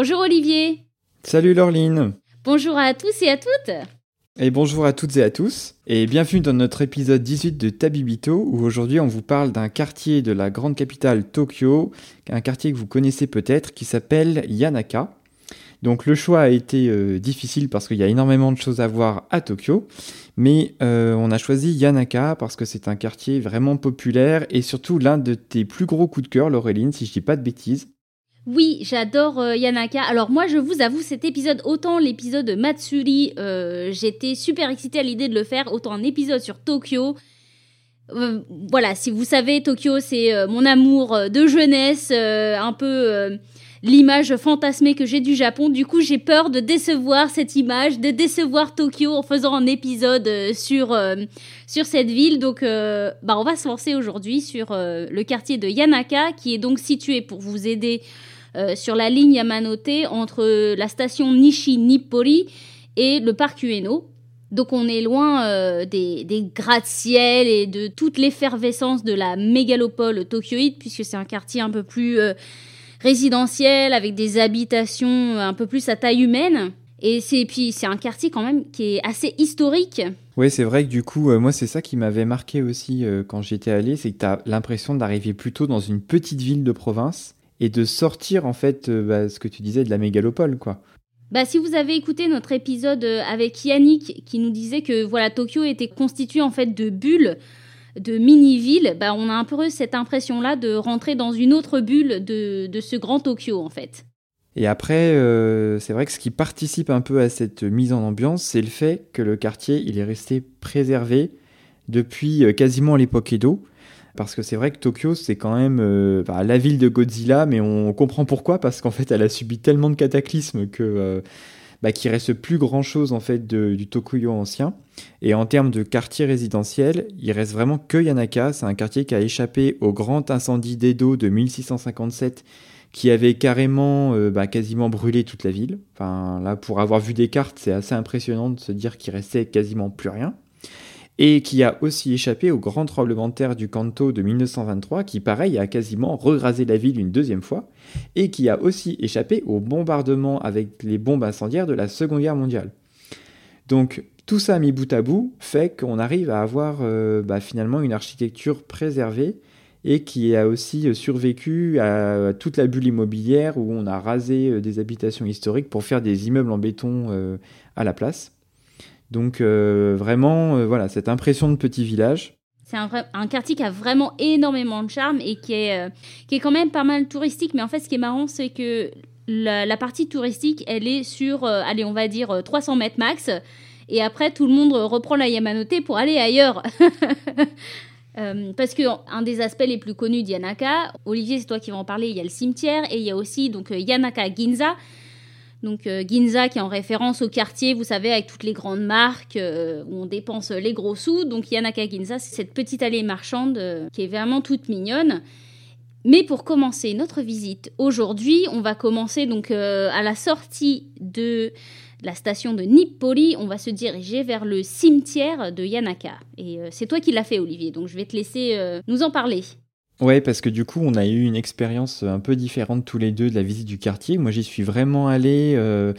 Bonjour Olivier. Salut Laureline. Bonjour à tous et à toutes. Et bonjour à toutes et à tous. Et bienvenue dans notre épisode 18 de Tabibito où aujourd'hui on vous parle d'un quartier de la grande capitale Tokyo, un quartier que vous connaissez peut-être qui s'appelle Yanaka. Donc le choix a été euh, difficile parce qu'il y a énormément de choses à voir à Tokyo, mais euh, on a choisi Yanaka parce que c'est un quartier vraiment populaire et surtout l'un de tes plus gros coups de cœur, Laureline, si je dis pas de bêtises. Oui, j'adore euh, Yanaka. Alors moi, je vous avoue, cet épisode, autant l'épisode Matsuri, euh, j'étais super excitée à l'idée de le faire, autant un épisode sur Tokyo. Euh, voilà, si vous savez, Tokyo, c'est mon amour de jeunesse, un peu l'image fantasmée que j'ai du Japon. Du coup, j'ai peur de décevoir cette image, de décevoir Tokyo en faisant un épisode sur, cette ville. Donc, bah, on va se lancer aujourd'hui sur le quartier de Yanaka, qui est donc situé, pour vous aider euh, sur la ligne Yamanote entre la station Nishi-Nippori et le parc Ueno. Donc on est loin euh, des, gratte-ciel et de toute l'effervescence de la mégalopole tokyoïde, puisque c'est un quartier un peu plus euh, résidentiel, avec des habitations un peu plus à taille humaine. Et c'est puis c'est un quartier quand même qui est assez historique. Oui, c'est vrai que du coup, moi, c'est ça qui m'avait marqué aussi quand j'étais allé, c'est que tu as l'impression d'arriver plutôt dans une petite ville de province et de sortir en fait euh, bah, ce que tu disais de la mégalopole quoi. Bah, si vous avez écouté notre épisode euh, avec Yannick qui nous disait que voilà Tokyo était constitué en fait de bulles, de mini-villes, bah, on a un peu cette impression-là de rentrer dans une autre bulle de, de ce grand Tokyo en fait. Et après, euh, c'est vrai que ce qui participe un peu à cette mise en ambiance, c'est le fait que le quartier il est resté préservé depuis quasiment l'époque Edo. Parce que c'est vrai que Tokyo, c'est quand même euh, la ville de Godzilla, mais on comprend pourquoi, parce qu'en fait, elle a subi tellement de cataclysmes que euh, bah, reste plus grand chose en fait du Tokyo ancien. Et en termes de quartier résidentiel, il reste vraiment que Yanaka. C'est un quartier qui a échappé au grand incendie d'Edo de 1657 qui avait carrément euh, bah, quasiment brûlé toute la ville. Enfin, là, pour avoir vu des cartes, c'est assez impressionnant de se dire qu'il restait quasiment plus rien et qui a aussi échappé au grand tremblement de terre du Kanto de 1923, qui pareil a quasiment regrasé la ville une deuxième fois, et qui a aussi échappé au bombardement avec les bombes incendiaires de la Seconde Guerre mondiale. Donc tout ça mis bout à bout fait qu'on arrive à avoir euh, bah, finalement une architecture préservée et qui a aussi survécu à toute la bulle immobilière où on a rasé euh, des habitations historiques pour faire des immeubles en béton euh, à la place. Donc euh, vraiment, euh, voilà, cette impression de petit village. C'est un, quartier qui a vraiment énormément de charme et qui est, euh, qui est quand même pas mal touristique. Mais en fait, ce qui est marrant, c'est que la, partie touristique, elle est sur, allez, on va dire 300 mètres max. Et après, tout le monde reprend la Yamanote pour aller ailleurs. parce que un des aspects les plus connus d'Yanaka, Olivier, c'est toi qui vas en parler, il y a le cimetière et il y a aussi donc Yanaka Ginza, donc euh, Ginza qui est en référence au quartier, vous savez, avec toutes les grandes marques euh, où on dépense les gros sous. Donc Yanaka Ginza, c'est cette petite allée marchande euh, qui est vraiment toute mignonne. Mais pour commencer notre visite aujourd'hui, on va commencer donc à la sortie de la station de Nippori, on va se diriger vers le cimetière de Yanaka. Et c'est toi qui l'as fait, Olivier, donc je vais te laisser nous en parler. Ouais, parce que du coup, on a eu une expérience un peu différente tous les deux de la visite du quartier. Moi, j'y suis vraiment allé euh,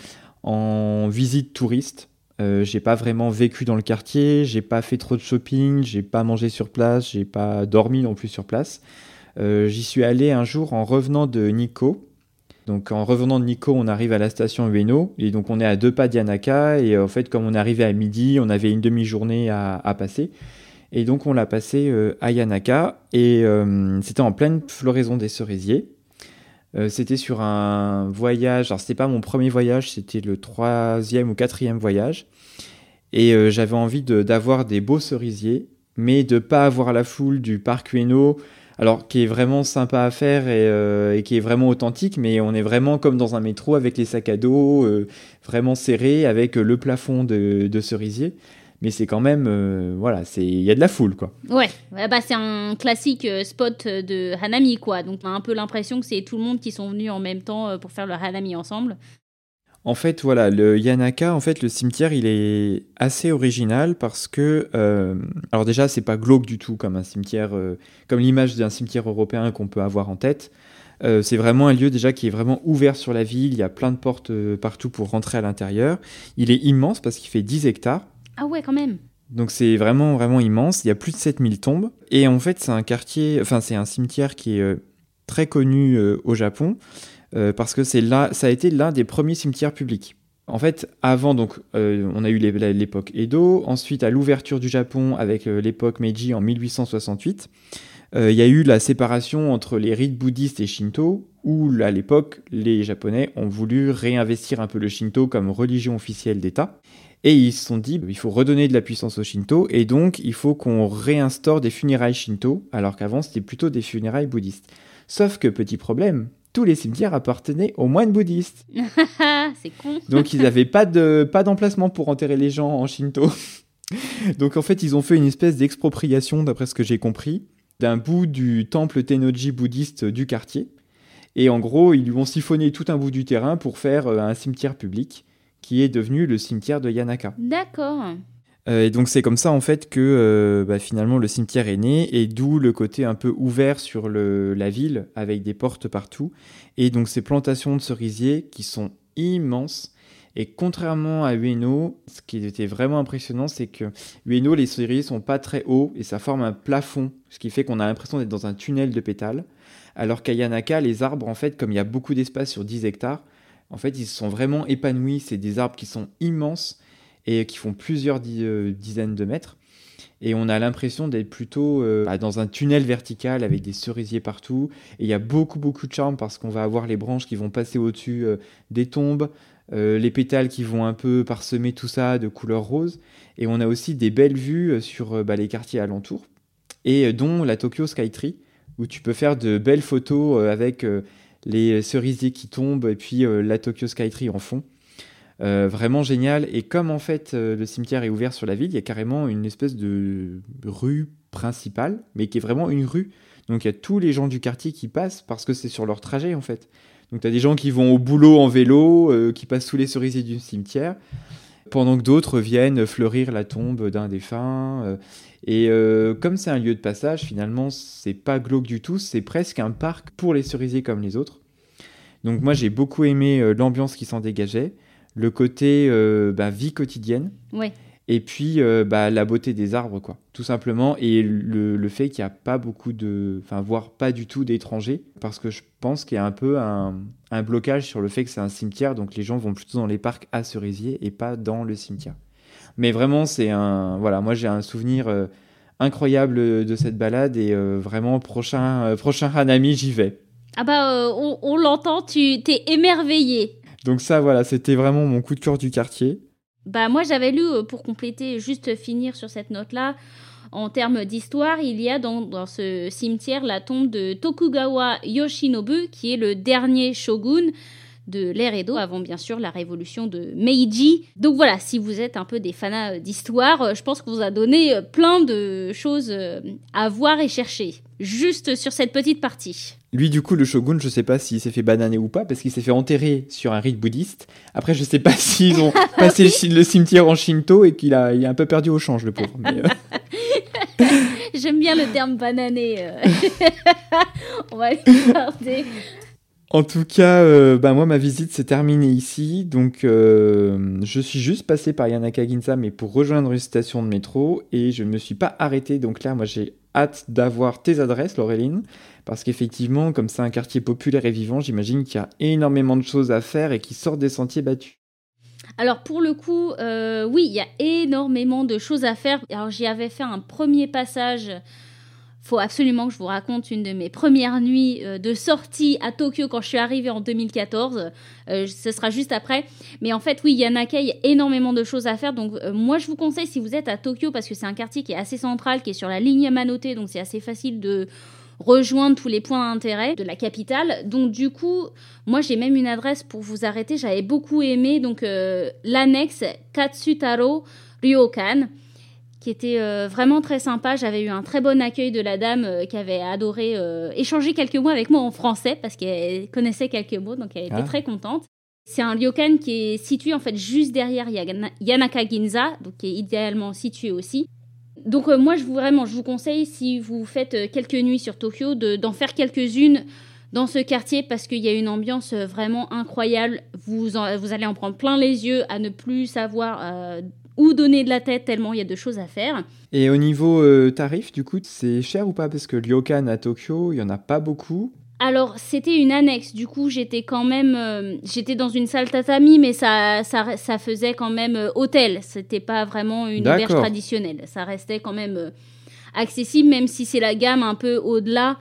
en visite touriste. Euh, j'ai pas vraiment vécu dans le quartier, j'ai pas fait trop de shopping, j'ai pas mangé sur place, j'ai pas dormi non plus sur place. Euh, j'y suis allé un jour en revenant de Nikko. Donc en revenant de Nikko, on arrive à la station Ueno et donc on est à deux pas d'Yanaka et en fait comme on arrivait à midi, on avait une demi-journée à passer. Et donc on l'a passé euh, à Yanaka et euh, c'était en pleine floraison des cerisiers. Euh, c'était sur un voyage, alors c'était pas mon premier voyage, c'était le troisième ou quatrième voyage. Et j'avais envie d'avoir des beaux cerisiers, mais de pas avoir la foule du parc Ueno, alors qui est vraiment sympa à faire et, qui est vraiment authentique, mais on est vraiment comme dans un métro avec les sacs à dos vraiment serrés, avec le plafond de, de cerisier mais c'est quand même euh, voilà c'est il y a de la foule quoi ouais bah c'est un classique euh, spot de Hanami quoi donc on a un peu l'impression que c'est tout le monde qui sont venus en même temps euh, pour faire le Hanami ensemble en fait voilà le Yanaka en fait le cimetière il est assez original parce que alors déjà c'est pas glauque du tout comme un cimetière comme l'image d'un cimetière européen qu'on peut avoir en tête c'est vraiment un lieu déjà qui est vraiment ouvert sur la ville. Il y a plein de portes partout pour rentrer à l'intérieur. Il est immense parce qu'il fait 10 hectares. Ah ouais, quand même. Donc c'est vraiment vraiment immense, il y a plus de 7000 tombes et en fait c'est un quartier enfin c'est un cimetière qui est euh, très connu euh, au Japon euh, parce que c'est là ça a été l'un des premiers cimetières publics. En fait, avant donc on a eu l'époque Edo, ensuite à l'ouverture du Japon avec l'époque Meiji en 1868, il y a eu la séparation entre les rites bouddhistes et shinto où à l'époque les japonais ont voulu réinvestir un peu le shinto comme religion officielle d'État et ils se sont dit, il faut redonner de la puissance au Shinto, et donc il faut qu'on réinstaure des funérailles Shinto, alors qu'avant c'était plutôt des funérailles bouddhistes. Sauf que, petit problème, tous les cimetières appartenaient aux moines bouddhistes. C'est con. donc ils n'avaient pas d'emplacement pas pour enterrer les gens en Shinto. donc en fait, ils ont fait une espèce d'expropriation, d'après ce que j'ai compris, d'un bout du temple Tennoji bouddhiste du quartier. Et en gros, ils lui ont siphonné tout un bout du terrain pour faire euh, un cimetière public qui est devenu le cimetière de Yanaka. D'accord. Euh, et donc c'est comme ça en fait que euh, bah, finalement le cimetière est né et d'où le côté un peu ouvert sur la ville avec des portes partout. Et donc ces plantations de cerisiers qui sont immenses. Et contrairement à Ueno, ce qui était vraiment impressionnant c'est que Ueno les cerisiers sont pas très hauts et ça forme un plafond ce qui fait qu'on a l'impression d'être dans un tunnel de pétales. Alors qu'à Yanaka les arbres en fait comme il y a beaucoup d'espace sur 10 hectares en fait, ils sont vraiment épanouis. C'est des arbres qui sont immenses et qui font plusieurs euh, dizaines de mètres. Et on a l'impression d'être plutôt euh, bah, dans un tunnel vertical avec des cerisiers partout. Et il y a beaucoup, beaucoup de charme parce qu'on va avoir les branches qui vont passer au-dessus euh, des tombes, les pétales qui vont un peu parsemer tout ça de couleur rose. Et on a aussi des belles vues sur bah, les quartiers alentours, et dont la Tokyo Skytree, où tu peux faire de belles photos avec les cerisiers qui tombent et puis la Tokyo Skytree en fond. Euh, vraiment génial. Et comme en fait euh, le cimetière est ouvert sur la ville, il y a carrément une espèce de rue principale, mais qui est vraiment une rue. Donc il y a tous les gens du quartier qui passent parce que c'est sur leur trajet en fait. Donc tu as des gens qui vont au boulot en vélo, qui passent sous les cerisiers du cimetière, pendant que d'autres viennent fleurir la tombe d'un défunt. Et euh, comme c'est un lieu de passage, finalement, c'est pas glauque du tout, c'est presque un parc pour les cerisiers comme les autres. Donc moi, j'ai beaucoup aimé euh, l'ambiance qui s'en dégageait, le côté euh, bah, vie quotidienne. Et puis bah, la beauté des arbres, quoi, tout simplement. Et le, fait qu'il n'y a pas beaucoup de. Enfin, voire pas du tout d'étrangers. Parce que je pense qu'il y a un peu un, un blocage sur le fait que c'est un cimetière. Donc les gens vont plutôt dans les parcs à cerisiers et pas dans le cimetière. Mais vraiment, c'est un. Voilà, moi j'ai un souvenir euh, incroyable de cette balade et euh, vraiment, prochain, euh, prochain Hanami, j'y vais. Ah bah, on, l'entend, tu t'es émerveillé. Donc, ça, voilà, c'était vraiment mon coup de cœur du quartier. Bah, moi j'avais lu, pour compléter, juste finir sur cette note-là. En termes d'histoire, il y a dans, dans, ce cimetière la tombe de Tokugawa Yoshinobu, qui est le dernier shogun de l'ère Edo, avant bien sûr la révolution de Meiji. Donc voilà, si vous êtes un peu des fans euh, d'histoire, euh, je pense qu'on vous a donné euh, plein de choses à voir et chercher, juste sur cette petite partie. Lui, du coup, le shogun, je sais pas s'il s'est fait bananer ou pas, parce qu'il s'est fait enterrer sur un rite bouddhiste. Après, je sais pas s'ils ont passé le cimetière en Shinto et qu'il a, il a un peu perdu au change, le pauvre. J'aime bien le terme banané. On va le garder. En tout cas, euh, bah moi, ma visite s'est terminée ici. Donc, euh, je suis juste passé par Yanaka Ginza, mais pour rejoindre une station de métro. Et je ne me suis pas arrêté. Donc là, moi, j'ai hâte d'avoir tes adresses, Laureline. Parce qu'effectivement, comme c'est un quartier populaire et vivant, j'imagine qu'il y a énormément de choses à faire et qui sortent des sentiers battus. Alors pour le coup, euh, oui, il y a énormément de choses à faire. Alors j'y avais fait un premier passage faut absolument que je vous raconte une de mes premières nuits euh, de sortie à Tokyo quand je suis arrivée en 2014. Euh, ce sera juste après. Mais en fait, oui, Yanaka, il y a énormément de choses à faire. Donc, euh, moi, je vous conseille, si vous êtes à Tokyo, parce que c'est un quartier qui est assez central, qui est sur la ligne Yamanote, donc c'est assez facile de rejoindre tous les points d'intérêt de la capitale. Donc du coup, moi j'ai même une adresse pour vous arrêter. J'avais beaucoup aimé donc l'annexe Katsutaro Ryokan qui était euh, vraiment très sympa. J'avais eu un très bon accueil de la dame euh, qui avait adoré euh, échanger quelques mots avec moi en français parce qu'elle connaissait quelques mots, donc elle était ah. très contente. C'est un ryokan qui est situé en fait juste derrière Yanaka Ginza, donc qui est idéalement situé aussi. Donc moi, je vous vraiment, je vous conseille si vous faites quelques nuits sur Tokyo d'en faire quelques-unes dans ce quartier parce qu'il y a une ambiance vraiment incroyable. Vous, vous allez en prendre plein les yeux à ne plus savoir ou donner de la tête tellement il y a de choses à faire. Et au niveau euh, tarif, du coup, c'est cher ou pas? Parce que Ryokan à Tokyo, il y en a pas beaucoup. Alors, c'était une annexe. Du coup, j'étais quand même. Euh, j'étais dans une salle tatami, mais ça, ça, ça faisait quand même euh, hôtel. C'était pas vraiment une auberge traditionnelle. Ça restait quand même accessible, même si c'est la gamme un peu au-delà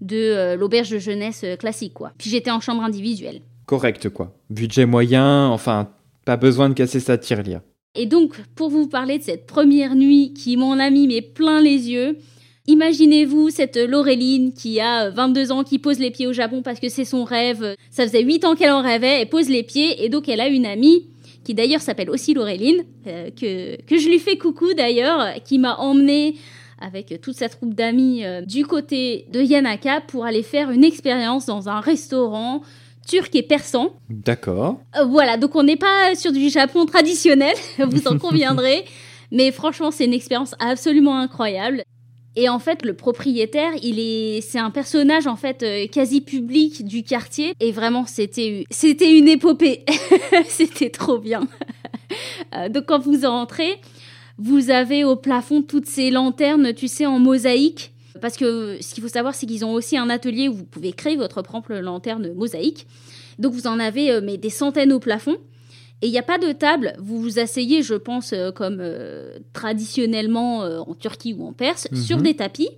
de l'auberge de jeunesse classique, quoi. Puis j'étais en chambre individuelle. Correct, quoi. Budget moyen, enfin, pas besoin de casser sa tirelire. Et donc, pour vous parler de cette première nuit qui, mon ami, met plein les yeux, imaginez-vous cette Laureline qui a 22 ans, qui pose les pieds au Japon parce que c'est son rêve. Ça faisait 8 ans qu'elle en rêvait, elle pose les pieds, et donc elle a une amie qui d'ailleurs s'appelle aussi Laureline, euh, que, que je lui fais coucou d'ailleurs, qui m'a emmenée avec toute sa troupe d'amis euh, du côté de Yanaka pour aller faire une expérience dans un restaurant turc et persan. D'accord. Euh, voilà, donc on n'est pas sur du Japon traditionnel, vous en conviendrez. mais franchement, c'est une expérience absolument incroyable. Et en fait, le propriétaire, il est, c'est un personnage en fait euh, quasi public du quartier. Et vraiment, c'était, c'était une épopée. c'était trop bien. Euh, donc quand vous entrez, vous avez au plafond toutes ces lanternes, tu sais, en mosaïque parce que ce qu'il faut savoir, c'est qu'ils ont aussi un atelier où vous pouvez créer votre propre lanterne mosaïque. Donc vous en avez euh, mais des centaines au plafond. Et il n'y a pas de table, vous vous asseyez, je pense, euh, comme euh, traditionnellement en Turquie ou en Perse, mhm. sur des tapis.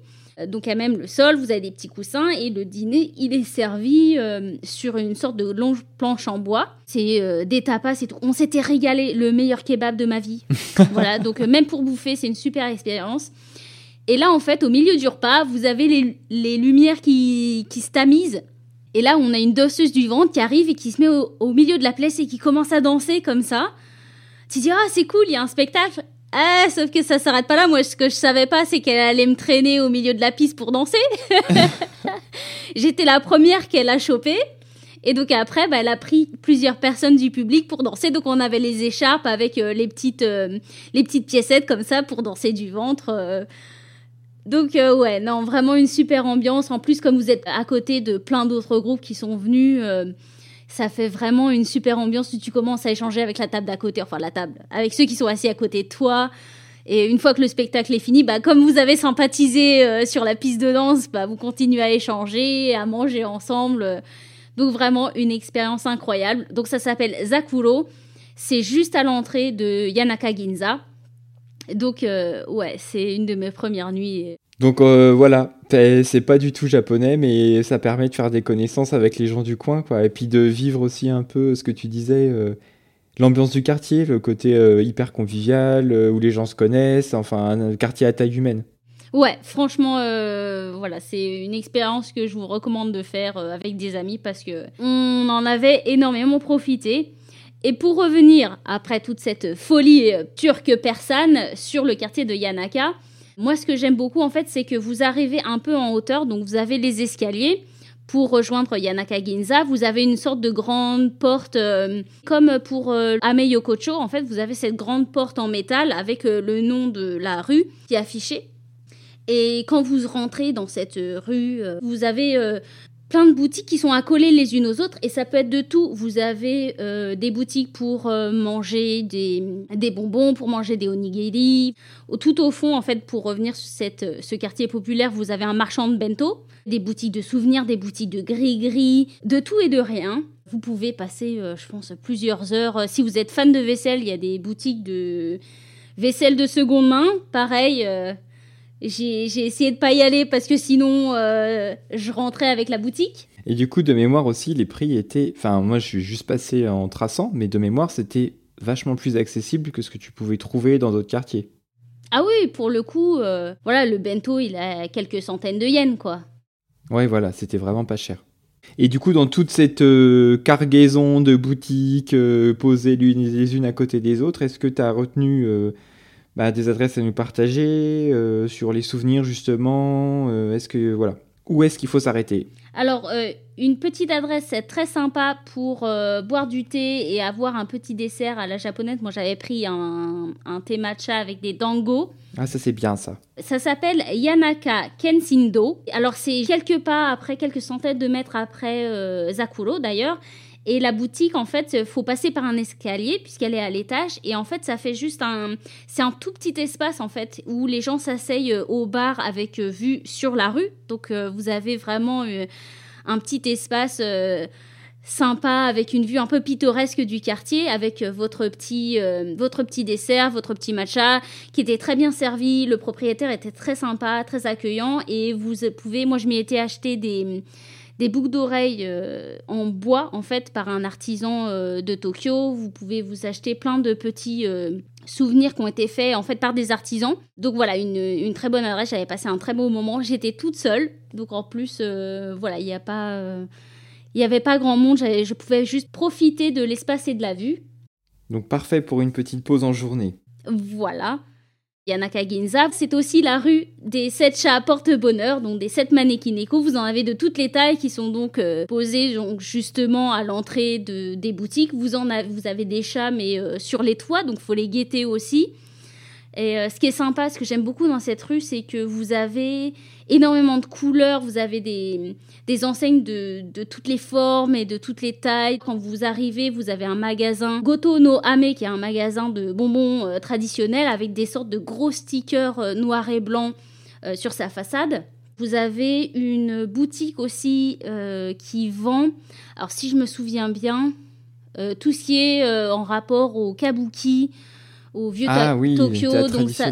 Donc à même le sol, vous avez des petits coussins et le dîner, il est servi sur une sorte de longue planche en bois. C'est des tapas et tout. On s'était régalé, le meilleur kebab de ma vie. voilà, donc même pour bouffer, c'est une super expérience. Et là, en fait, au milieu du repas, vous avez les, lumières qui, qui se tamisent. Et là, on a une danseuse du ventre qui arrive et qui se met au, milieu de la place et qui commence à danser comme ça. Tu dis, ah, c'est cool, il y a un spectacle. Ah, sauf que ça s'arrête pas là. Moi, ce que je savais pas, c'est qu'elle allait me traîner au milieu de la piste pour danser. J'étais la première qu'elle a chopée. Et donc après, bah, elle a pris plusieurs personnes du public pour danser. Donc on avait les écharpes avec euh, les petites euh, les petites piécettes comme ça pour danser du ventre. Euh, donc euh, ouais, non, vraiment une super ambiance. En plus, comme vous êtes à côté de plein d'autres groupes qui sont venus, euh, ça fait vraiment une super ambiance. Tu commences à échanger avec la table d'à côté, enfin la table, avec ceux qui sont assis à côté de toi. Et une fois que le spectacle est fini, bah, comme vous avez sympathisé euh, sur la piste de danse, bah, vous continuez à échanger, à manger ensemble. Donc vraiment une expérience incroyable. Donc ça s'appelle Zakuro. C'est juste à l'entrée de Yanaka Ginza. Donc, euh, ouais, c'est une de mes premières nuits. Donc euh, voilà, c'est pas du tout japonais, mais ça permet de faire des connaissances avec les gens du coin, quoi. Et puis de vivre aussi un peu ce que tu disais, euh, l'ambiance du quartier, le côté hyper convivial, où les gens se connaissent, enfin un quartier à taille humaine. Ouais, franchement, voilà, c'est une expérience que je vous recommande de faire avec des amis parce que on en avait énormément profité. Et pour revenir, après toute cette folie euh, turque persane, sur le quartier de Yanaka, moi ce que j'aime beaucoup en fait, c'est que vous arrivez un peu en hauteur, donc vous avez les escaliers. Pour rejoindre Yanaka Ginza, vous avez une sorte de grande porte, euh, comme pour euh, Ame Yokocho, en fait, vous avez cette grande porte en métal avec le nom de la rue qui est affiché. Et quand vous rentrez dans cette rue, vous avez plein de boutiques qui sont accolées les unes aux autres et ça peut être de tout. Vous avez euh, des boutiques pour euh, manger des, des, bonbons, pour manger des onigiri. Tout au fond, en fait, pour revenir sur cette, ce quartier populaire, vous avez un marchand de bento, des boutiques de souvenirs, des boutiques de gris-gris, de tout et de rien. Vous pouvez passer, euh, je pense, plusieurs heures. Si vous êtes fan de vaisselle, il y a des boutiques de vaisselle de seconde main. Pareil J'ai essayé de pas y aller parce que sinon euh, je rentrais avec la boutique. Et du coup, de mémoire aussi, les prix étaient. Enfin, moi je suis juste passé en traçant, mais de mémoire, c'était vachement plus accessible que ce que tu pouvais trouver dans d'autres quartiers. Ah oui, pour le coup, euh, voilà, le bento, il a quelques centaines de yens, quoi. Ouais, voilà, c'était vraiment pas cher. Et du coup, dans toute cette euh, cargaison de boutiques posées les unes à côté des autres, est-ce que tu as retenu bah, des adresses à nous partager euh, sur les souvenirs justement euh, Est-ce que voilà où est-ce qu'il faut s'arrêter? Alors, euh, une petite adresse très sympa pour boire du thé et avoir un petit dessert à la japonaise. Moi, j'avais pris un, un, thé matcha avec des dango. Ah, ça, c'est bien ça. Ça s'appelle Yanaka Kensindo. Alors, c'est quelques pas après, quelques centaines de mètres après Zakuro d'ailleurs. Et la boutique, en fait, faut passer par un escalier puisqu'elle est à l'étage. Et en fait, ça fait juste un, c'est un tout petit espace en fait où les gens s'asseyent euh, au bar avec euh, vue sur la rue. Donc euh, vous avez vraiment un petit espace sympa avec une vue un peu pittoresque du quartier avec votre petit votre petit dessert, votre petit matcha qui était très bien servi, le propriétaire était très sympa, très accueillant et vous pouvez moi je m'y étais acheté des des boucles d'oreilles euh, en bois, en fait, par un artisan euh, de Tokyo. Vous pouvez vous acheter plein de petits euh, souvenirs qui ont été faits, en fait, par des artisans. Donc voilà, une, très bonne adresse. J'avais passé un très beau moment. J'étais toute seule. Donc en plus, voilà, il n'y a pas... il n'y avait pas grand monde, je pouvais juste profiter de l'espace et de la vue. Donc parfait pour une petite pause en journée. Voilà. Yanaka Ginza, c'est aussi la rue des sept chats porte-bonheur, donc des sept mannequineko. Vous en avez de toutes les tailles qui sont donc euh, posés donc justement à l'entrée de, des boutiques. Vous en avez, vous avez des chats mais euh, sur les toits, donc faut les guetter aussi. Et euh, ce qui est sympa, ce que j'aime beaucoup dans cette rue, c'est que vous avez énormément de couleurs, vous avez des, des enseignes de, de, toutes les formes et de toutes les tailles. Quand vous arrivez, vous avez un magasin Goto no Ame, qui est un magasin de bonbons euh, traditionnels avec des sortes de gros stickers euh, noirs et blancs sur sa façade. Vous avez une boutique aussi qui vend, alors si je me souviens bien, tout ce qui est en rapport au kabuki, au vieux ah, oui, Tokyo. Donc ça,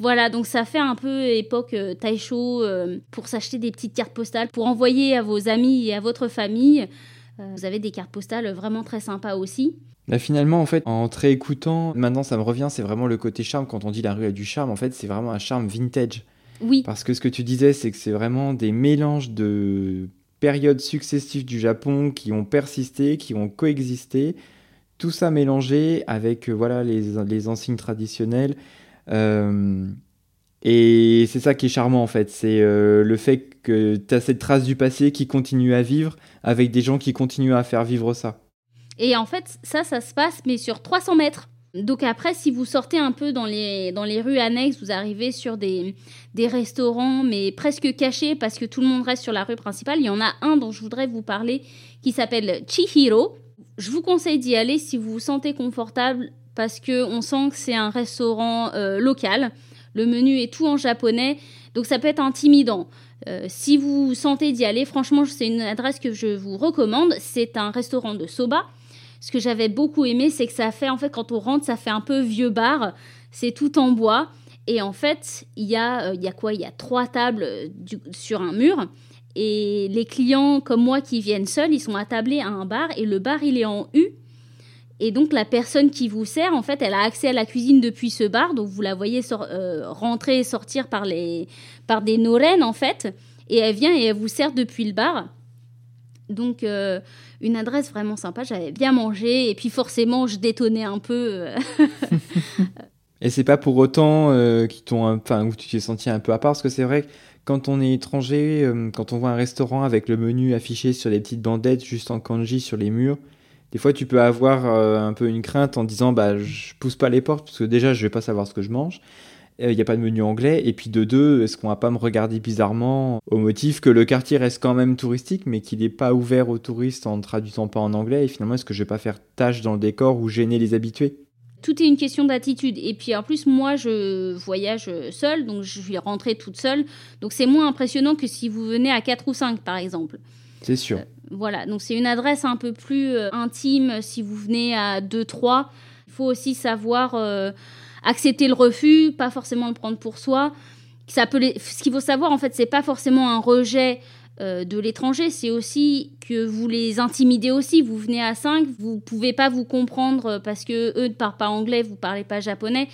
voilà, donc ça fait un peu époque euh, Taisho euh, pour s'acheter des petites cartes postales, pour envoyer à vos amis et à votre famille. Euh, vous avez des cartes postales vraiment très sympas aussi. Bah finalement, en fait, en te réécoutant, maintenant ça me revient, c'est vraiment le côté charme. Quand on dit la rue a du charme, en fait, c'est vraiment un charme vintage. Oui. Parce que ce que tu disais, c'est que c'est vraiment des mélanges de périodes successives du Japon qui ont persisté, qui ont coexisté tout ça mélangé avec euh, voilà les, les ensignes traditionnelles. Euh, et c'est ça qui est charmant en fait, c'est euh, le fait que tu as cette trace du passé qui continue à vivre avec des gens qui continuent à faire vivre ça. Et en fait, ça, ça se passe, mais sur 300 mètres. Donc après, si vous sortez un peu dans les, dans les rues annexes, vous arrivez sur des, des restaurants, mais presque cachés parce que tout le monde reste sur la rue principale. Il y en a un dont je voudrais vous parler qui s'appelle Chihiro je vous conseille d'y aller si vous vous sentez confortable parce que on sent que c'est un restaurant euh, local. Le menu est tout en japonais, donc ça peut être intimidant. Euh, si vous sentez d'y aller, franchement, c'est une adresse que je vous recommande. C'est un restaurant de soba. Ce que j'avais beaucoup aimé, c'est que ça fait, en fait, quand on rentre, ça fait un peu vieux bar. C'est tout en bois. Et en fait, il y, a, euh, y a quoi? Il y a trois tables sur un mur. Et les clients comme moi qui viennent seuls, ils sont attablés à un bar et le bar il est en U. Et donc la personne qui vous sert, en fait, elle a accès à la cuisine depuis ce bar, donc vous la voyez euh, rentrer et sortir par, les, par des norennes en fait, et elle vient et elle vous sert depuis le bar. Donc euh, une adresse vraiment sympa, j'avais bien mangé et puis forcément je détonnais un peu. Euh. et c'est pas pour autant qui t'ont, enfin où tu t'es senti un peu à part, parce que c'est vrai que quand on est étranger, euh, quand on voit un restaurant avec le menu affiché sur les petites bandettes juste en kanji sur les murs, des fois tu peux avoir euh, un peu une crainte en disant bah je pousse pas les portes parce que déjà je vais pas savoir ce que je mange. Il n'y a pas de menu anglais. Et puis de deux, est-ce qu'on va pas me regarder bizarrement au motif que le quartier reste quand même touristique, mais qu'il n'est pas ouvert aux touristes en traduisant pas en anglais? Et finalement, est-ce que je vais pas faire tâche dans le décor ou gêner les habitués? Tout est une question d'attitude. Et puis en plus, moi, je voyage seule, donc je suis rentrée toute seule. Donc c'est moins impressionnant que si vous venez à 4 ou 5, par exemple. C'est sûr. Euh, voilà, donc c'est une adresse un peu plus euh, intime si vous venez à 2-3. Il faut aussi savoir euh, accepter le refus, pas forcément le prendre pour soi. ça peut ce qu'il faut savoir en fait, c'est pas forcément un rejet euh, de l'étranger, c'est aussi que vous les intimidez aussi. Vous venez à 5, vous pouvez pas vous comprendre parce que eux ne parlent pas anglais, vous parlez pas japonais.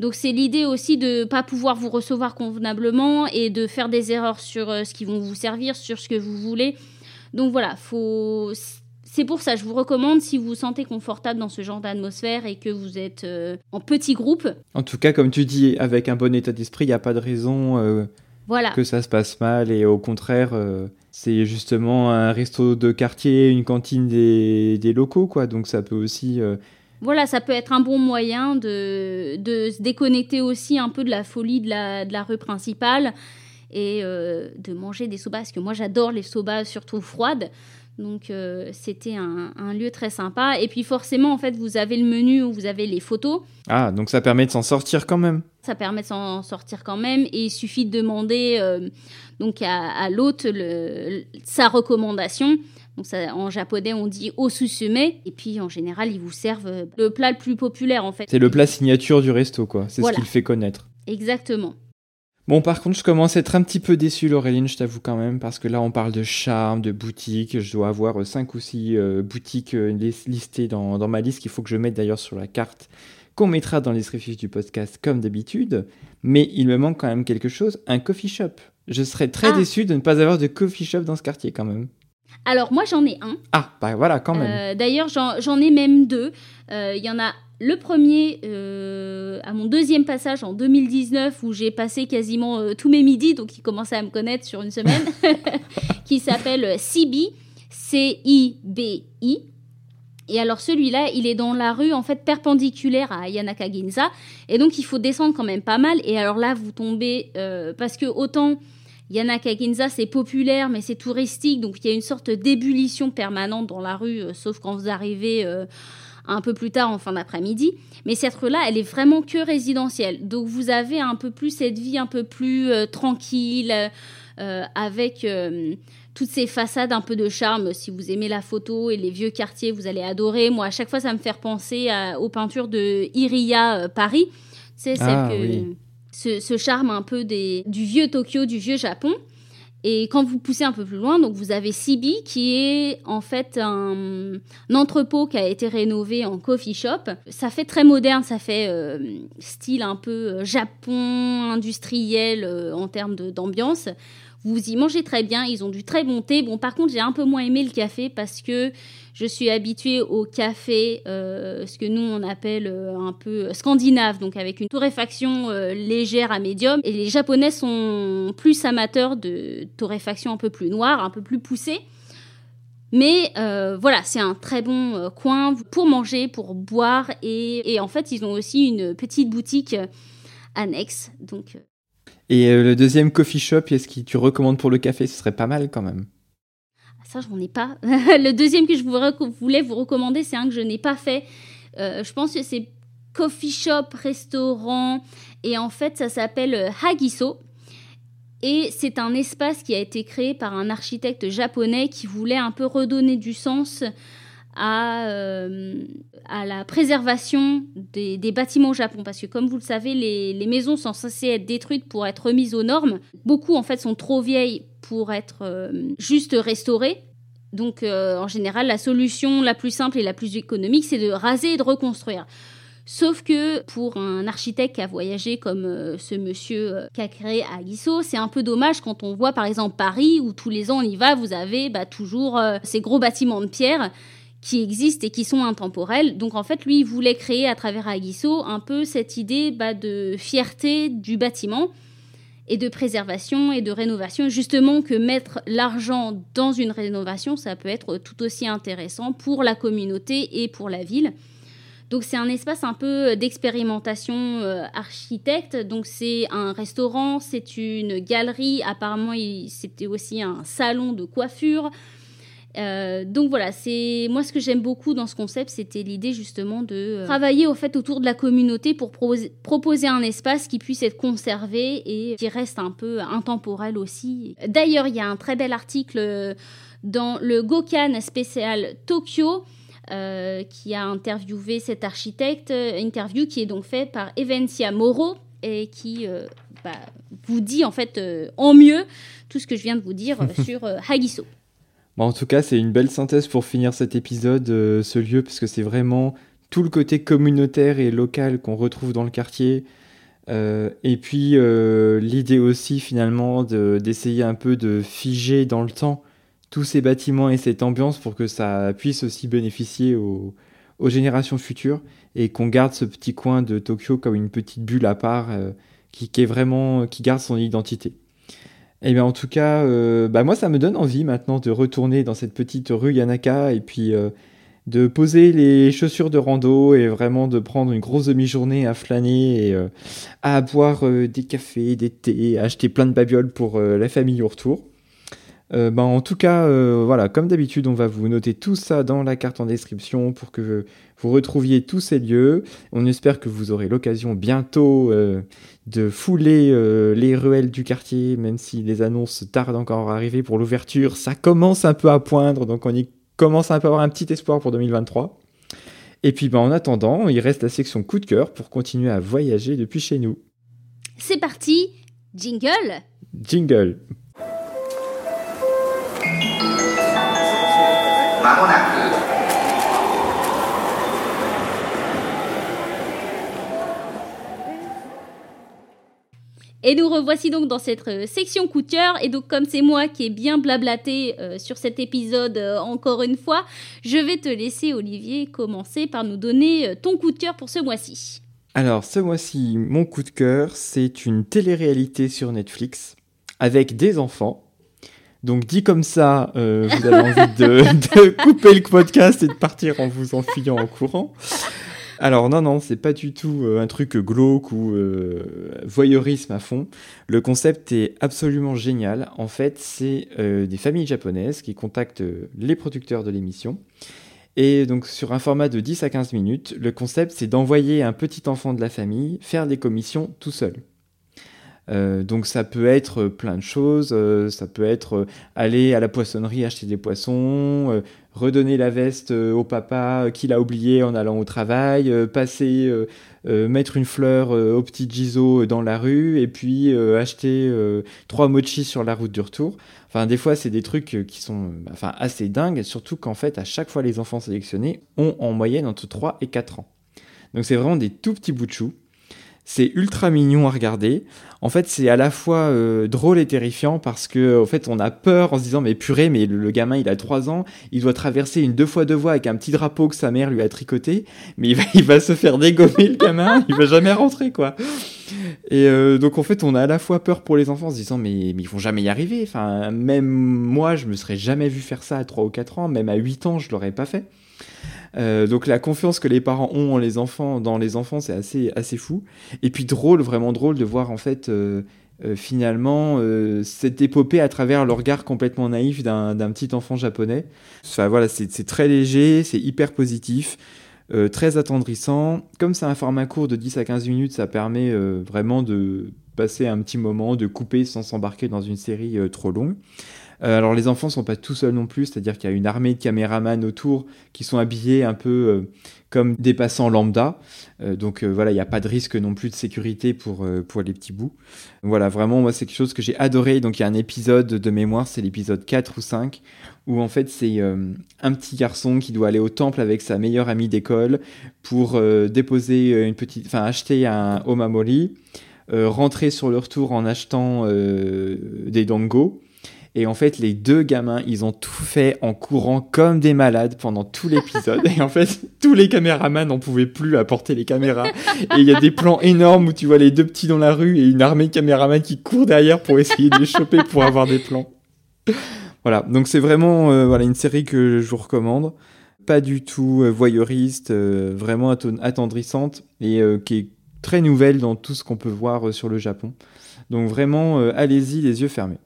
Donc c'est l'idée aussi de pas pouvoir vous recevoir convenablement et de faire des erreurs sur euh, ce qui vont vous servir, sur ce que vous voulez. Donc voilà, faut c'est pour ça, je vous recommande si vous vous sentez confortable dans ce genre d'atmosphère et que vous êtes euh, en petit groupe. En tout cas, comme tu dis, avec un bon état d'esprit, il n'y a pas de raison voilà. que ça se passe mal et au contraire euh, c'est justement un resto de quartier, une cantine des, des locaux quoi donc ça peut aussi euh, voilà, ça peut être un bon moyen de, de, se déconnecter aussi un peu de la folie de la, de la rue principale et euh, de manger des sobas, parce que moi j'adore les sobas surtout froides. Donc euh, c'était un, lieu très sympa. Et puis forcément, en fait, vous avez le menu où vous avez les photos. Ah, donc ça permet de s'en sortir quand même. Ça permet de s'en sortir quand même. Et il suffit de demander euh, donc à, l'hôte sa recommandation. Donc ça, en japonais, on dit osusume. Et puis en général, ils vous servent le plat le plus populaire en fait. C'est le plat signature du resto, quoi. C'est ce qu'il fait connaître. Exactement. Bon, par contre, je commence à être un petit peu déçu, Laureline, je t'avoue quand même, parce que là, on parle de charme, de boutique. Je dois avoir 5 ou 6 euh, boutiques euh, listées dans, ma liste qu'il faut que je mette d'ailleurs sur la carte qu'on mettra dans les du podcast comme d'habitude. Mais il me manque quand même quelque chose, un coffee shop. Je serais très ah. déçu de ne pas avoir de coffee shop dans ce quartier quand même. Alors moi j'en ai un. Ah bah voilà quand même. Euh, d'ailleurs j'en ai même deux. Il y en a le premier, euh, à mon deuxième passage en 2019, où j'ai passé quasiment euh, tous mes midis, donc il commençait à me connaître sur une semaine, qui s'appelle CB, C-I-B-I. Et alors celui-là, il est dans la rue en fait perpendiculaire à Yanaka Ginza, et donc il faut descendre quand même pas mal. Et alors là, vous tombez euh, parce que autant Yanaka Ginza c'est populaire, mais c'est touristique, donc il y a une sorte d'ébullition permanente dans la rue, sauf quand vous arrivez un peu plus tard en fin d'après-midi. Mais cette rue-là, elle est vraiment que résidentielle. Donc vous avez un peu plus cette vie un peu plus euh, tranquille, euh, avec euh, toutes ces façades un peu de charme. Si vous aimez la photo et les vieux quartiers, vous allez adorer. Moi, à chaque fois, ça me fait penser aux peintures de Iria Paris. C'est ah, ce, ce, charme un peu des, du vieux Tokyo, du vieux Japon. Et quand vous poussez un peu plus loin, donc vous avez Sibi qui est en fait un, entrepôt qui a été rénové en coffee shop. Ça fait très moderne, ça fait euh, style un peu euh, Japon industriel euh, en termes d'ambiance. Vous y mangez très bien, ils ont du très bon thé. Bon, par contre, j'ai un peu moins aimé le café parce que je suis habituée au café, euh, ce que nous on appelle euh, un peu scandinave, donc avec une torréfaction euh, légère à médium. Et les Japonais sont plus amateurs de torréfaction un peu plus noire, un peu plus poussée. Mais voilà, c'est un très bon coin pour manger, pour boire. Et, et, en fait, ils ont aussi une petite boutique annexe. Donc, et le deuxième coffee shop, est-ce que tu recommandes pour le café? Ce serait pas mal quand même ça, je n'en ai pas. le deuxième que je voulais vous recommander, c'est un que je n'ai pas fait. Euh, je pense que c'est coffee shop, restaurant, et en fait, ça s'appelle euh, Hagiso. Et c'est un espace qui a été créé par un architecte japonais qui voulait un peu redonner du sens à, euh, à la préservation des, bâtiments au Japon. Parce que comme vous le savez, les, maisons sont censées être détruites pour être remises aux normes. Beaucoup en fait sont trop vieilles pour être euh, juste restauré. Donc euh, en général, la solution la plus simple et la plus économique, c'est de raser et de reconstruire. Sauf que pour un architecte qui a voyagé comme ce monsieur qui a créé c'est un peu dommage quand on voit par exemple Paris où tous les ans on y va, vous avez bah, toujours ces gros bâtiments de pierre qui existent et qui sont intemporels. Donc en fait, lui, il voulait créer à travers Aguisso un peu cette idée bah, de fierté du bâtiment et de préservation et de rénovation. Justement que mettre l'argent dans une rénovation, ça peut être tout aussi intéressant pour la communauté et pour la ville. Donc c'est un espace un peu d'expérimentation euh, architecte. Donc c'est un restaurant, c'est une galerie. Apparemment c'était aussi un salon de coiffure. Euh, donc voilà, c'est moi ce que j'aime beaucoup dans ce concept, c'était l'idée justement de euh, travailler au fait autour de la communauté pour proposer un espace qui puisse être conservé et qui reste un peu intemporel aussi. D'ailleurs, il y a un très bel article euh, dans le Gokan spécial Tokyo. qui a interviewé cet architecte, interview qui est donc fait par Evencia Moro, et qui bah, vous dit en fait en mieux tout ce que je viens de vous dire sur Hagiso. En tout cas, c'est une belle synthèse pour finir cet épisode, ce lieu, parce que c'est vraiment tout le côté communautaire et local qu'on retrouve dans le quartier. Euh, et puis euh, l'idée aussi finalement d'essayer un peu de figer dans le temps tous ces bâtiments et cette ambiance pour que ça puisse aussi bénéficier aux, générations futures et qu'on garde ce petit coin de Tokyo comme une petite bulle à part euh, qui, est vraiment qui garde son identité. Eh bien en tout cas, bah moi ça me donne envie maintenant de retourner dans cette petite rue Yanaka et puis de poser les chaussures de rando et vraiment de prendre une grosse demi-journée à flâner et euh, à boire euh, des cafés, des thés, à acheter plein de babioles pour euh, la famille au retour. Ben, en tout cas, voilà, comme d'habitude, on va vous noter tout ça dans la carte en description pour que vous retrouviez tous ces lieux. On espère que vous aurez l'occasion bientôt de fouler les ruelles du quartier, même si les annonces tardent encore à arriver pour l'ouverture. Ça commence un peu à poindre, donc on y commence à avoir un petit espoir pour 2023. Et puis ben, en attendant, il reste la section coup de cœur pour continuer à voyager depuis chez nous. C'est parti, jingle Jingle Et nous revoici donc dans cette euh, section coup de cœur. Et donc, comme c'est moi qui ai bien blablaté euh, sur cet épisode euh, encore une fois, je vais te laisser, Olivier, commencer par nous donner ton coup de cœur pour ce mois-ci. Alors, ce mois-ci, mon coup de cœur, c'est une télé-réalité sur Netflix avec des enfants. Donc dit comme ça, vous avez envie de, couper le podcast et de partir en vous enfuyant en courant. Alors non, non, c'est pas du tout euh, un truc glauque ou euh, voyeurisme à fond. Le concept est absolument génial. En fait, c'est euh, des familles japonaises qui contactent les producteurs de l'émission. Et donc sur un format de 10 à 15 minutes, le concept c'est d'envoyer un petit enfant de la famille faire des commissions tout seul. Donc ça peut être plein de choses, ça peut être aller à la poissonnerie acheter des poissons, redonner la veste euh, au papa euh, qu'il a oublié en allant au travail, euh, passer, mettre une fleur au petit Giso dans la rue et puis acheter trois mochis sur la route du retour. Enfin, des fois, c'est des trucs qui sont enfin, assez dingues, surtout qu'en fait, à chaque fois, les enfants sélectionnés ont en moyenne entre 3 et 4 ans. Donc, c'est vraiment des tout petits bouts de chou. C'est ultra mignon à regarder. En fait, c'est à la fois euh, drôle et terrifiant parce que, en fait, on a peur en se disant, mais purée, mais le, gamin, il a 3 ans, il doit traverser une deux fois deux voies avec un petit drapeau que sa mère lui a tricoté, mais il va, se faire dégommer le gamin, il va jamais rentrer, quoi. Et euh, donc, en fait, on a à la fois peur pour les enfants en se disant, mais, mais ils vont jamais y arriver. Enfin, même moi, je me serais jamais vu faire ça à 3 ou 4 ans, même à 8 ans, je l'aurais pas fait. Euh, donc la confiance que les parents ont en les enfants, dans les enfants, c'est assez, assez fou. Et puis drôle, vraiment drôle de voir en fait euh, euh, finalement cette épopée à travers le regard complètement naïf d'un petit enfant japonais. Enfin voilà, c'est très léger, c'est hyper positif. très attendrissant. Comme c'est un format court de 10 à 15 minutes, ça permet vraiment de passer un petit moment, de couper sans s'embarquer dans une série trop longue. Euh, alors les enfants sont pas tout seuls non plus, c'est-à-dire qu'il y a une armée de caméramans autour qui sont habillés un peu euh, comme des passants lambda. Euh, donc voilà, il n'y a pas de risque non plus de sécurité pour, pour les petits bouts. Voilà, vraiment, moi c'est quelque chose que j'ai adoré. Donc il y a un épisode de mémoire, c'est l'épisode 4 ou 5, où en fait c'est un petit garçon qui doit aller au temple avec sa meilleure amie d'école pour déposer une petite, enfin acheter un omamori. rentrer sur le retour en achetant des dongos et en fait, les deux gamins, ils ont tout fait en courant comme des malades pendant tout l'épisode. et en fait, tous les caméramans n'en pouvaient plus apporter les caméras. Et il y a des plans énormes où tu vois les deux petits dans la rue et une armée de caméramans qui courent derrière pour essayer de les choper pour avoir des plans. Voilà, donc c'est vraiment euh, voilà, une série que je vous recommande. Pas du tout euh, voyeuriste, euh, vraiment attendrissante et qui est très nouvelle dans tout ce qu'on peut voir sur le Japon. Donc vraiment, allez-y les yeux fermés.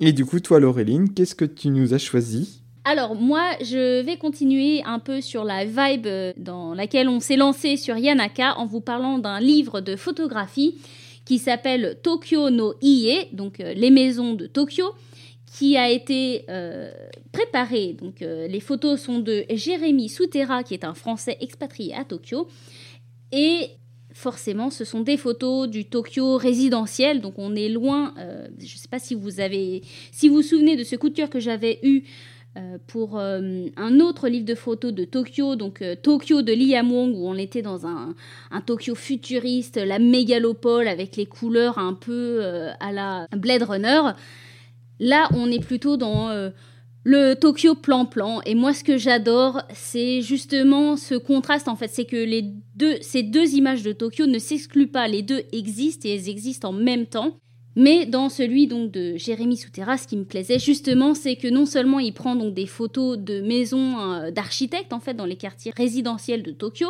Et du coup, toi, Laureline, qu'est-ce que tu nous as choisi? Alors moi, je vais continuer un peu sur la vibe euh, dans laquelle on s'est lancé sur Yanaka en vous parlant d'un livre de photographie qui s'appelle Tokyo no Ie, donc euh, les maisons de Tokyo, qui a été euh, préparé. Donc les photos sont de Jérémy Souterra, qui est un Français expatrié à Tokyo, et forcément, ce sont des photos du Tokyo résidentiel. Donc on est loin. Euh, je ne sais pas si vous avez, si vous vous souvenez de ce coup de cœur que j'avais eu euh, pour euh, un autre livre de photos de Tokyo, donc Tokyo de Liamong, où on était dans un, Tokyo futuriste, la mégalopole avec les couleurs un peu à la Blade Runner. Là, on est plutôt dans le Tokyo plan-plan. Et moi, ce que j'adore, c'est justement ce contraste, en fait. C'est que les deux, ces deux images de Tokyo ne s'excluent pas. Les deux existent et elles existent en même temps. Mais dans celui donc de Jérémy Souterra, ce qui me plaisait justement, c'est que non seulement il prend donc des photos de maisons euh, d'architectes en fait dans les quartiers résidentiels de Tokyo,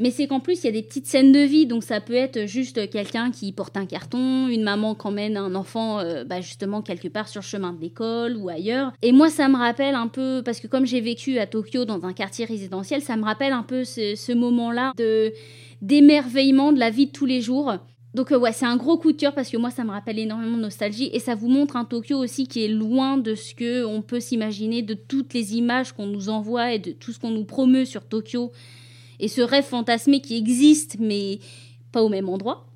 mais c'est qu'en plus, il y a des petites scènes de vie, donc ça peut être juste quelqu'un qui porte un carton, une maman qui emmène un enfant euh, bah, justement quelque part sur le chemin de l'école ou ailleurs. Et moi, ça me rappelle un peu, parce que comme j'ai vécu à Tokyo dans un quartier résidentiel, ça me rappelle un peu ce, moment-là de d'émerveillement de la vie de tous les jours. Donc euh, ouais, c'est un gros coup de cœur parce que moi ça me rappelle énormément de nostalgie et ça vous montre un Tokyo aussi qui est loin de ce que on peut s'imaginer de toutes les images qu'on nous envoie et de tout ce qu'on nous promeut sur Tokyo et ce rêve fantasmé qui existe mais pas au même endroit.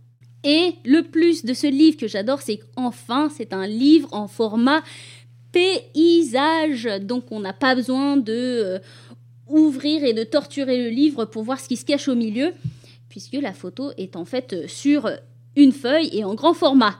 Et le plus de ce livre que j'adore, c'est qu'enfin, c'est un livre en format paysage. Donc on n'a pas besoin de euh, ouvrir et de torturer le livre pour voir ce qui se cache au milieu, puisque la photo est en fait sur une feuille et en grand format.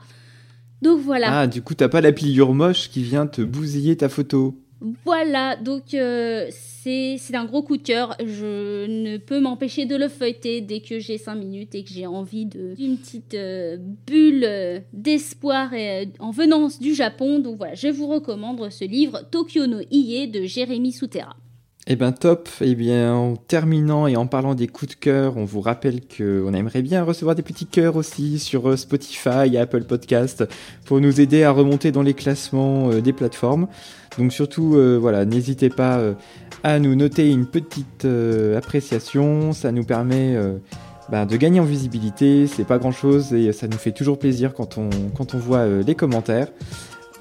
Donc voilà. Ah, du coup, t'as pas la pliure moche qui vient te bousiller ta photo. Voilà, donc euh, c'est un gros coup de cœur. Je ne peux m'empêcher de le feuilleter dès que j'ai 5 minutes et que j'ai envie d'une petite euh, bulle euh, d'espoir en venance du Japon. Donc voilà, je vous recommande ce livre Tokyo no Ie de Jérémy Souterra. Eh ben top, eh bien en terminant et en parlant des coups de cœur, on vous rappelle qu'on aimerait bien recevoir des petits cœurs aussi sur Spotify et Apple Podcast pour nous aider à remonter dans les classements des plateformes. Donc surtout, euh, voilà, n'hésitez pas euh, à nous noter une petite euh, appréciation, ça nous permet bah, de gagner en visibilité, c'est pas grand chose et ça nous fait toujours plaisir quand on, quand on voit les commentaires.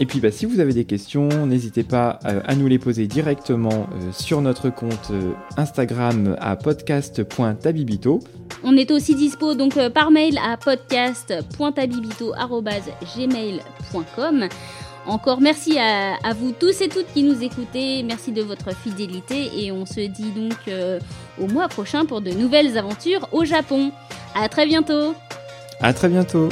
Et puis bah, si vous avez des questions, n'hésitez pas à nous les poser directement sur notre compte Instagram à podcast.tabibito. On est aussi dispo donc par mail à podcast.tabibito.gmail.com. Encore merci à, vous tous et toutes qui nous écoutez. Merci de votre fidélité et on se dit donc euh, au mois prochain pour de nouvelles aventures au Japon. À très bientôt. À très bientôt.